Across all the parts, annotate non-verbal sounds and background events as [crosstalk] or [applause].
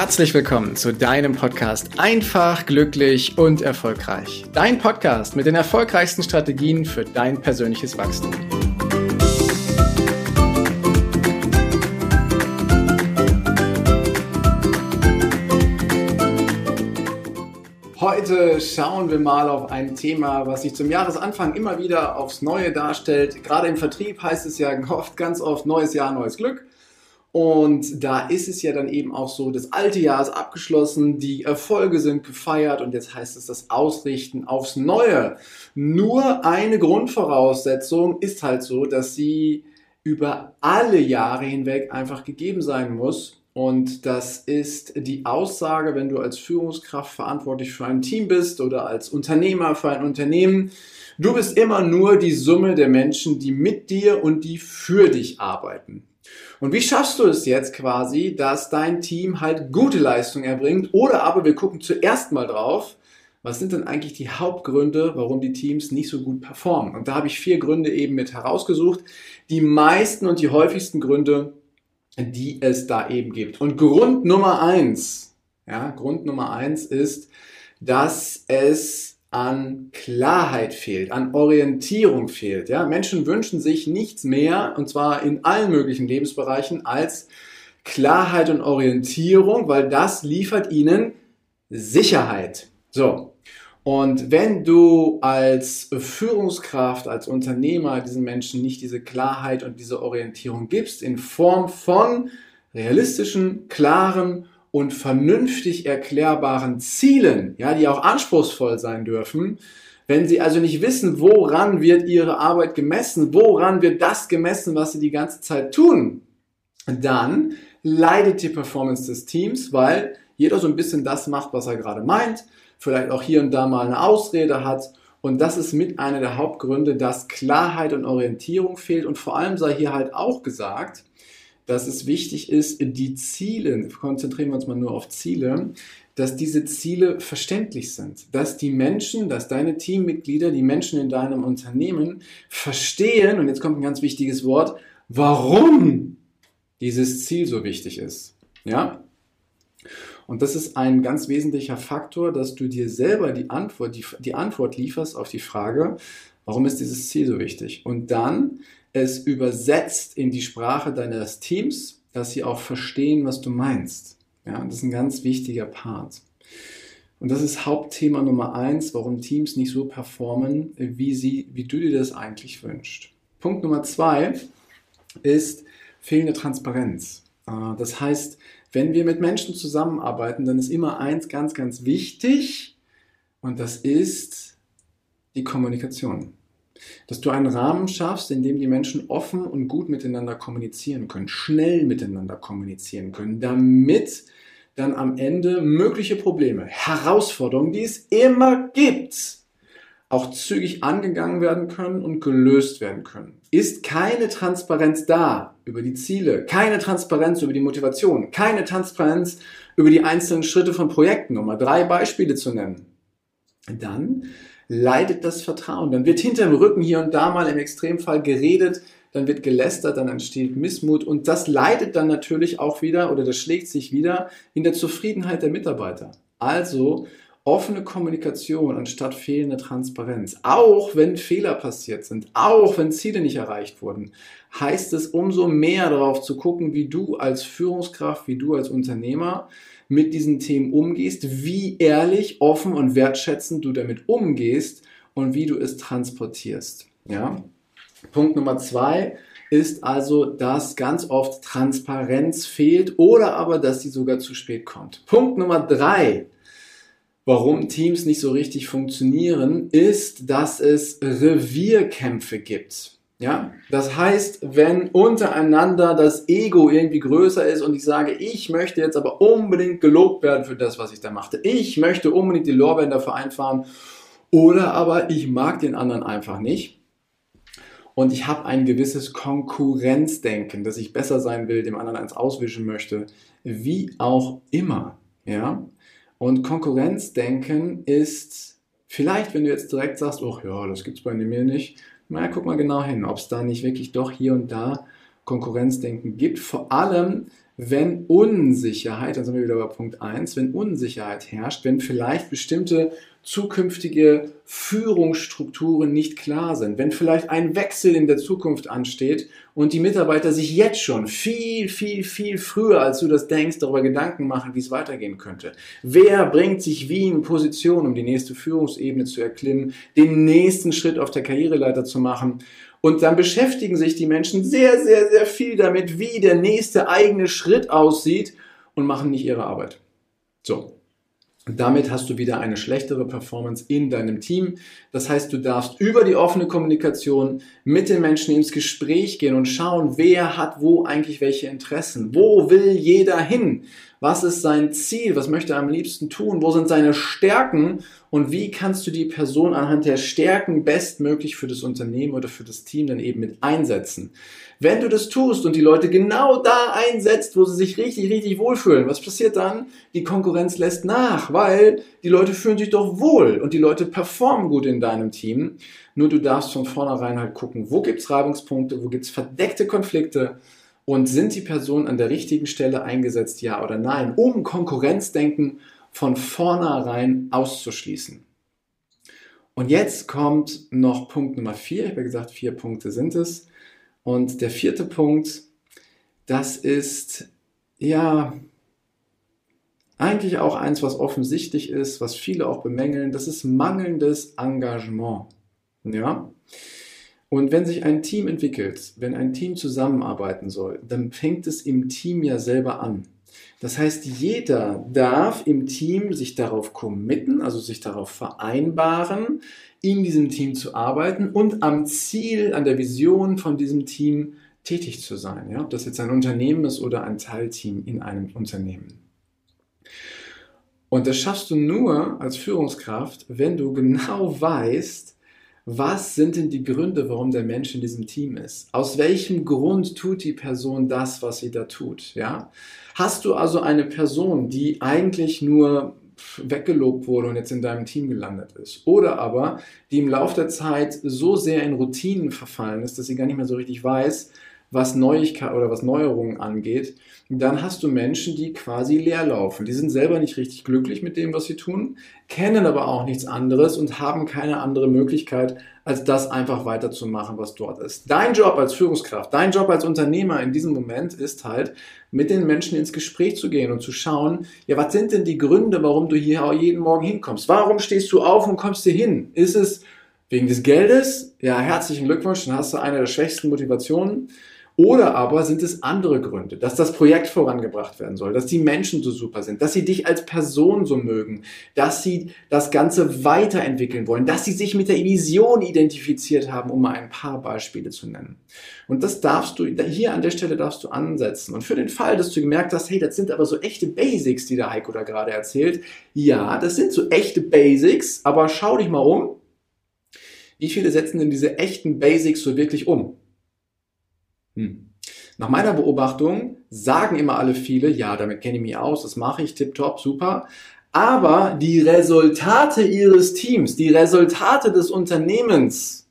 Herzlich willkommen zu deinem Podcast Einfach, glücklich und erfolgreich. Dein Podcast mit den erfolgreichsten Strategien für dein persönliches Wachstum. Heute schauen wir mal auf ein Thema, was sich zum Jahresanfang immer wieder aufs Neue darstellt. Gerade im Vertrieb heißt es ja [laughs] oft, ganz oft neues Jahr, neues Glück. Und da ist es ja dann eben auch so, das alte Jahr ist abgeschlossen, die Erfolge sind gefeiert und jetzt heißt es das Ausrichten aufs Neue. Nur eine Grundvoraussetzung ist halt so, dass sie über alle Jahre hinweg einfach gegeben sein muss. Und das ist die Aussage, wenn du als Führungskraft verantwortlich für ein Team bist oder als Unternehmer für ein Unternehmen. Du bist immer nur die Summe der Menschen, die mit dir und die für dich arbeiten. Und wie schaffst du es jetzt quasi, dass dein Team halt gute Leistung erbringt? Oder aber wir gucken zuerst mal drauf, was sind denn eigentlich die Hauptgründe, warum die Teams nicht so gut performen? Und da habe ich vier Gründe eben mit herausgesucht. Die meisten und die häufigsten Gründe, die es da eben gibt. Und Grund Nummer eins, ja, Grund Nummer eins ist, dass es an Klarheit fehlt, an Orientierung fehlt. Ja? Menschen wünschen sich nichts mehr, und zwar in allen möglichen Lebensbereichen, als Klarheit und Orientierung, weil das liefert ihnen Sicherheit. So. Und wenn du als Führungskraft, als Unternehmer diesen Menschen nicht diese Klarheit und diese Orientierung gibst, in Form von realistischen, klaren und vernünftig erklärbaren Zielen, ja, die auch anspruchsvoll sein dürfen, wenn Sie also nicht wissen, woran wird Ihre Arbeit gemessen, woran wird das gemessen, was Sie die ganze Zeit tun, dann leidet die Performance des Teams, weil jeder so ein bisschen das macht, was er gerade meint, vielleicht auch hier und da mal eine Ausrede hat. Und das ist mit einer der Hauptgründe, dass Klarheit und Orientierung fehlt. Und vor allem sei hier halt auch gesagt, dass es wichtig ist, die Ziele, konzentrieren wir uns mal nur auf Ziele, dass diese Ziele verständlich sind, dass die Menschen, dass deine Teammitglieder, die Menschen in deinem Unternehmen verstehen, und jetzt kommt ein ganz wichtiges Wort, warum dieses Ziel so wichtig ist. Ja? Und das ist ein ganz wesentlicher Faktor, dass du dir selber die Antwort, die, die Antwort lieferst auf die Frage, warum ist dieses Ziel so wichtig? Und dann es übersetzt in die Sprache deines Teams, dass sie auch verstehen, was du meinst. Ja, das ist ein ganz wichtiger Part. Und das ist Hauptthema Nummer eins, warum Teams nicht so performen, wie, sie, wie du dir das eigentlich wünschst. Punkt Nummer zwei ist fehlende Transparenz. Äh, das heißt, wenn wir mit Menschen zusammenarbeiten, dann ist immer eins ganz, ganz wichtig und das ist die Kommunikation dass du einen Rahmen schaffst, in dem die Menschen offen und gut miteinander kommunizieren können, schnell miteinander kommunizieren können, damit dann am Ende mögliche Probleme, Herausforderungen, die es immer gibt, auch zügig angegangen werden können und gelöst werden können. Ist keine Transparenz da über die Ziele, keine Transparenz über die Motivation, keine Transparenz über die einzelnen Schritte von Projekten, um mal drei Beispiele zu nennen, dann leidet das Vertrauen. Dann wird hinterm Rücken hier und da mal im Extremfall geredet, dann wird gelästert, dann entsteht Missmut und das leidet dann natürlich auch wieder oder das schlägt sich wieder in der Zufriedenheit der Mitarbeiter. Also offene Kommunikation anstatt fehlende Transparenz. Auch wenn Fehler passiert sind, auch wenn Ziele nicht erreicht wurden, heißt es umso mehr darauf zu gucken, wie du als Führungskraft, wie du als Unternehmer mit diesen Themen umgehst, wie ehrlich, offen und wertschätzend du damit umgehst und wie du es transportierst. Ja? Punkt Nummer zwei ist also, dass ganz oft Transparenz fehlt oder aber, dass sie sogar zu spät kommt. Punkt Nummer drei, warum Teams nicht so richtig funktionieren, ist, dass es Revierkämpfe gibt. Ja, das heißt, wenn untereinander das Ego irgendwie größer ist und ich sage, ich möchte jetzt aber unbedingt gelobt werden für das, was ich da machte. Ich möchte unbedingt die Lorbeeren dafür einfahren oder aber ich mag den anderen einfach nicht. Und ich habe ein gewisses Konkurrenzdenken, dass ich besser sein will, dem anderen eins auswischen möchte, wie auch immer. Ja? Und Konkurrenzdenken ist vielleicht, wenn du jetzt direkt sagst, oh ja, das gibt es bei mir nicht, na, guck mal genau hin, ob es da nicht wirklich doch hier und da Konkurrenzdenken gibt. Vor allem, wenn Unsicherheit, dann sind wir wieder bei Punkt 1, wenn Unsicherheit herrscht, wenn vielleicht bestimmte zukünftige Führungsstrukturen nicht klar sind, wenn vielleicht ein Wechsel in der Zukunft ansteht und die Mitarbeiter sich jetzt schon viel, viel, viel früher, als du das denkst, darüber Gedanken machen, wie es weitergehen könnte. Wer bringt sich wie in Position, um die nächste Führungsebene zu erklimmen, den nächsten Schritt auf der Karriereleiter zu machen? Und dann beschäftigen sich die Menschen sehr, sehr, sehr viel damit, wie der nächste eigene Schritt aussieht und machen nicht ihre Arbeit. So, damit hast du wieder eine schlechtere Performance in deinem Team. Das heißt, du darfst über die offene Kommunikation mit den Menschen ins Gespräch gehen und schauen, wer hat wo eigentlich welche Interessen. Wo will jeder hin? Was ist sein Ziel? Was möchte er am liebsten tun? Wo sind seine Stärken? Und wie kannst du die Person anhand der Stärken bestmöglich für das Unternehmen oder für das Team dann eben mit einsetzen? Wenn du das tust und die Leute genau da einsetzt, wo sie sich richtig, richtig wohlfühlen, was passiert dann? Die Konkurrenz lässt nach, weil die Leute fühlen sich doch wohl und die Leute performen gut in deinem Team. Nur du darfst von vornherein halt gucken, wo gibt's Reibungspunkte, wo gibt's verdeckte Konflikte und sind die Personen an der richtigen Stelle eingesetzt, ja oder nein, um Konkurrenzdenken von vornherein auszuschließen. Und jetzt kommt noch Punkt Nummer vier. Ich habe ja gesagt, vier Punkte sind es. Und der vierte Punkt, das ist ja eigentlich auch eins, was offensichtlich ist, was viele auch bemängeln. Das ist mangelndes Engagement. Ja. Und wenn sich ein Team entwickelt, wenn ein Team zusammenarbeiten soll, dann fängt es im Team ja selber an. Das heißt, jeder darf im Team sich darauf committen, also sich darauf vereinbaren, in diesem Team zu arbeiten und am Ziel, an der Vision von diesem Team tätig zu sein. Ja? Ob das jetzt ein Unternehmen ist oder ein Teilteam in einem Unternehmen. Und das schaffst du nur als Führungskraft, wenn du genau weißt, was sind denn die Gründe, warum der Mensch in diesem Team ist? Aus welchem Grund tut die Person das, was sie da tut? Ja? Hast du also eine Person, die eigentlich nur weggelobt wurde und jetzt in deinem Team gelandet ist. Oder aber, die im Laufe der Zeit so sehr in Routinen verfallen ist, dass sie gar nicht mehr so richtig weiß, was Neuigkeit oder was Neuerungen angeht, dann hast du Menschen, die quasi leer laufen. Die sind selber nicht richtig glücklich mit dem, was sie tun, kennen aber auch nichts anderes und haben keine andere Möglichkeit, als das einfach weiterzumachen, was dort ist. Dein Job als Führungskraft, dein Job als Unternehmer in diesem Moment ist halt, mit den Menschen ins Gespräch zu gehen und zu schauen, ja, was sind denn die Gründe, warum du hier jeden Morgen hinkommst? Warum stehst du auf und kommst hier hin? Ist es wegen des Geldes? Ja, herzlichen Glückwunsch, dann hast du eine der schwächsten Motivationen. Oder aber sind es andere Gründe, dass das Projekt vorangebracht werden soll, dass die Menschen so super sind, dass sie dich als Person so mögen, dass sie das Ganze weiterentwickeln wollen, dass sie sich mit der Vision identifiziert haben, um mal ein paar Beispiele zu nennen. Und das darfst du, hier an der Stelle darfst du ansetzen. Und für den Fall, dass du gemerkt hast, hey, das sind aber so echte Basics, die der Heiko da gerade erzählt. Ja, das sind so echte Basics, aber schau dich mal um. Wie viele setzen denn diese echten Basics so wirklich um? Hm. Nach meiner Beobachtung sagen immer alle viele, ja, damit kenne ich mich aus, das mache ich, tipptopp, super. Aber die Resultate ihres Teams, die Resultate des Unternehmens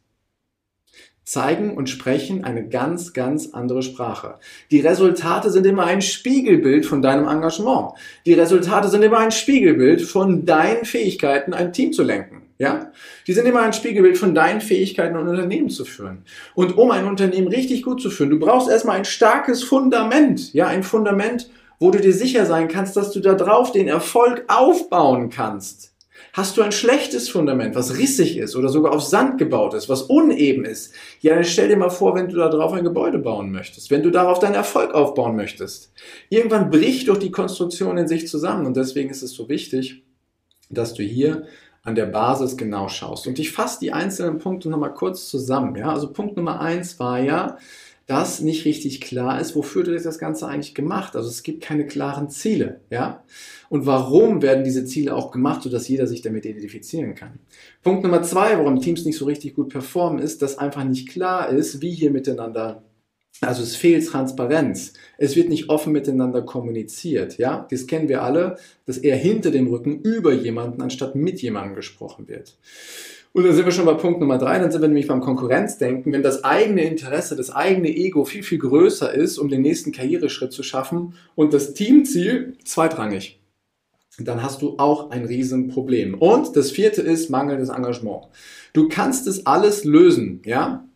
zeigen und sprechen eine ganz, ganz andere Sprache. Die Resultate sind immer ein Spiegelbild von deinem Engagement. Die Resultate sind immer ein Spiegelbild von deinen Fähigkeiten, ein Team zu lenken. Ja? Die sind immer ein Spiegelbild von deinen Fähigkeiten, ein Unternehmen zu führen. Und um ein Unternehmen richtig gut zu führen, du brauchst erstmal ein starkes Fundament. Ja, ein Fundament, wo du dir sicher sein kannst, dass du da drauf den Erfolg aufbauen kannst. Hast du ein schlechtes Fundament, was rissig ist oder sogar auf Sand gebaut ist, was uneben ist, ja, dann stell dir mal vor, wenn du da drauf ein Gebäude bauen möchtest, wenn du darauf deinen Erfolg aufbauen möchtest. Irgendwann bricht doch die Konstruktion in sich zusammen und deswegen ist es so wichtig, dass du hier an der Basis genau schaust. Und ich fasse die einzelnen Punkte nochmal kurz zusammen. Ja? Also Punkt Nummer eins war ja, dass nicht richtig klar ist, wofür du das Ganze eigentlich gemacht. Also es gibt keine klaren Ziele, ja. Und warum werden diese Ziele auch gemacht, sodass jeder sich damit identifizieren kann? Punkt Nummer zwei, warum Teams nicht so richtig gut performen, ist, dass einfach nicht klar ist, wie hier miteinander also es fehlt Transparenz. Es wird nicht offen miteinander kommuniziert. Ja, das kennen wir alle, dass eher hinter dem Rücken über jemanden anstatt mit jemandem gesprochen wird. Und dann sind wir schon bei Punkt Nummer drei, dann sind wir nämlich beim Konkurrenzdenken. Wenn das eigene Interesse, das eigene Ego viel, viel größer ist, um den nächsten Karriereschritt zu schaffen und das Teamziel zweitrangig, dann hast du auch ein Riesenproblem. Und das vierte ist mangelndes Engagement. Du kannst es alles lösen, ja?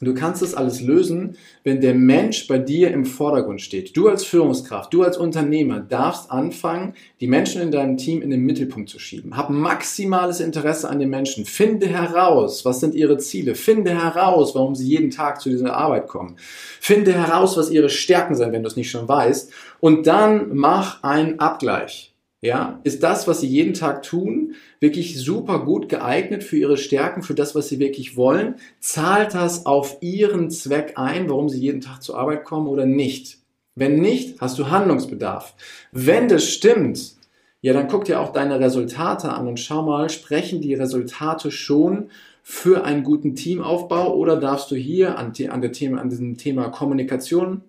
Du kannst das alles lösen, wenn der Mensch bei dir im Vordergrund steht. Du als Führungskraft, du als Unternehmer darfst anfangen, die Menschen in deinem Team in den Mittelpunkt zu schieben. Hab maximales Interesse an den Menschen. Finde heraus, was sind ihre Ziele. Finde heraus, warum sie jeden Tag zu dieser Arbeit kommen. Finde heraus, was ihre Stärken sind, wenn du es nicht schon weißt. Und dann mach einen Abgleich. Ja, ist das, was sie jeden Tag tun, wirklich super gut geeignet für ihre Stärken, für das, was sie wirklich wollen? Zahlt das auf ihren Zweck ein, warum sie jeden Tag zur Arbeit kommen oder nicht? Wenn nicht, hast du Handlungsbedarf. Wenn das stimmt, ja, dann guck dir auch deine Resultate an und schau mal, sprechen die Resultate schon für einen guten Teamaufbau oder darfst du hier an, an, der Thema, an diesem Thema Kommunikation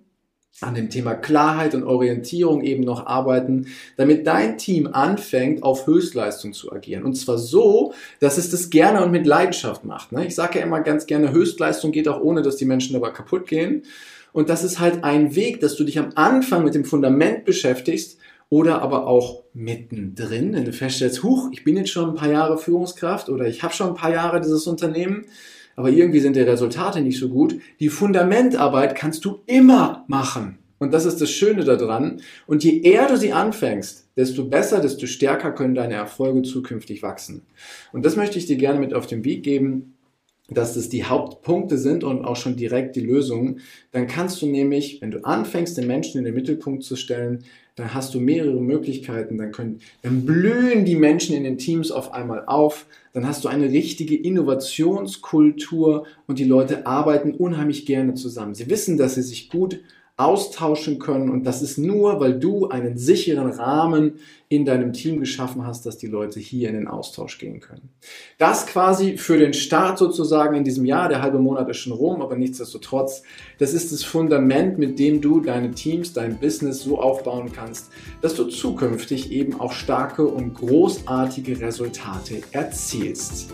an dem Thema Klarheit und Orientierung eben noch arbeiten, damit dein Team anfängt, auf Höchstleistung zu agieren. Und zwar so, dass es das gerne und mit Leidenschaft macht. Ne? Ich sage ja immer ganz gerne, Höchstleistung geht auch ohne, dass die Menschen dabei kaputt gehen. Und das ist halt ein Weg, dass du dich am Anfang mit dem Fundament beschäftigst oder aber auch mittendrin, wenn du feststellst, huch, ich bin jetzt schon ein paar Jahre Führungskraft oder ich habe schon ein paar Jahre dieses Unternehmen aber irgendwie sind die Resultate nicht so gut. Die Fundamentarbeit kannst du immer machen. Und das ist das Schöne daran. Und je eher du sie anfängst, desto besser, desto stärker können deine Erfolge zukünftig wachsen. Und das möchte ich dir gerne mit auf den Weg geben, dass das die Hauptpunkte sind und auch schon direkt die Lösungen. Dann kannst du nämlich, wenn du anfängst, den Menschen in den Mittelpunkt zu stellen, dann hast du mehrere Möglichkeiten, dann, können, dann blühen die Menschen in den Teams auf einmal auf, dann hast du eine richtige Innovationskultur und die Leute arbeiten unheimlich gerne zusammen. Sie wissen, dass sie sich gut austauschen können. Und das ist nur, weil du einen sicheren Rahmen in deinem Team geschaffen hast, dass die Leute hier in den Austausch gehen können. Das quasi für den Start sozusagen in diesem Jahr. Der halbe Monat ist schon rum, aber nichtsdestotrotz, das ist das Fundament, mit dem du deine Teams, dein Business so aufbauen kannst, dass du zukünftig eben auch starke und großartige Resultate erzielst.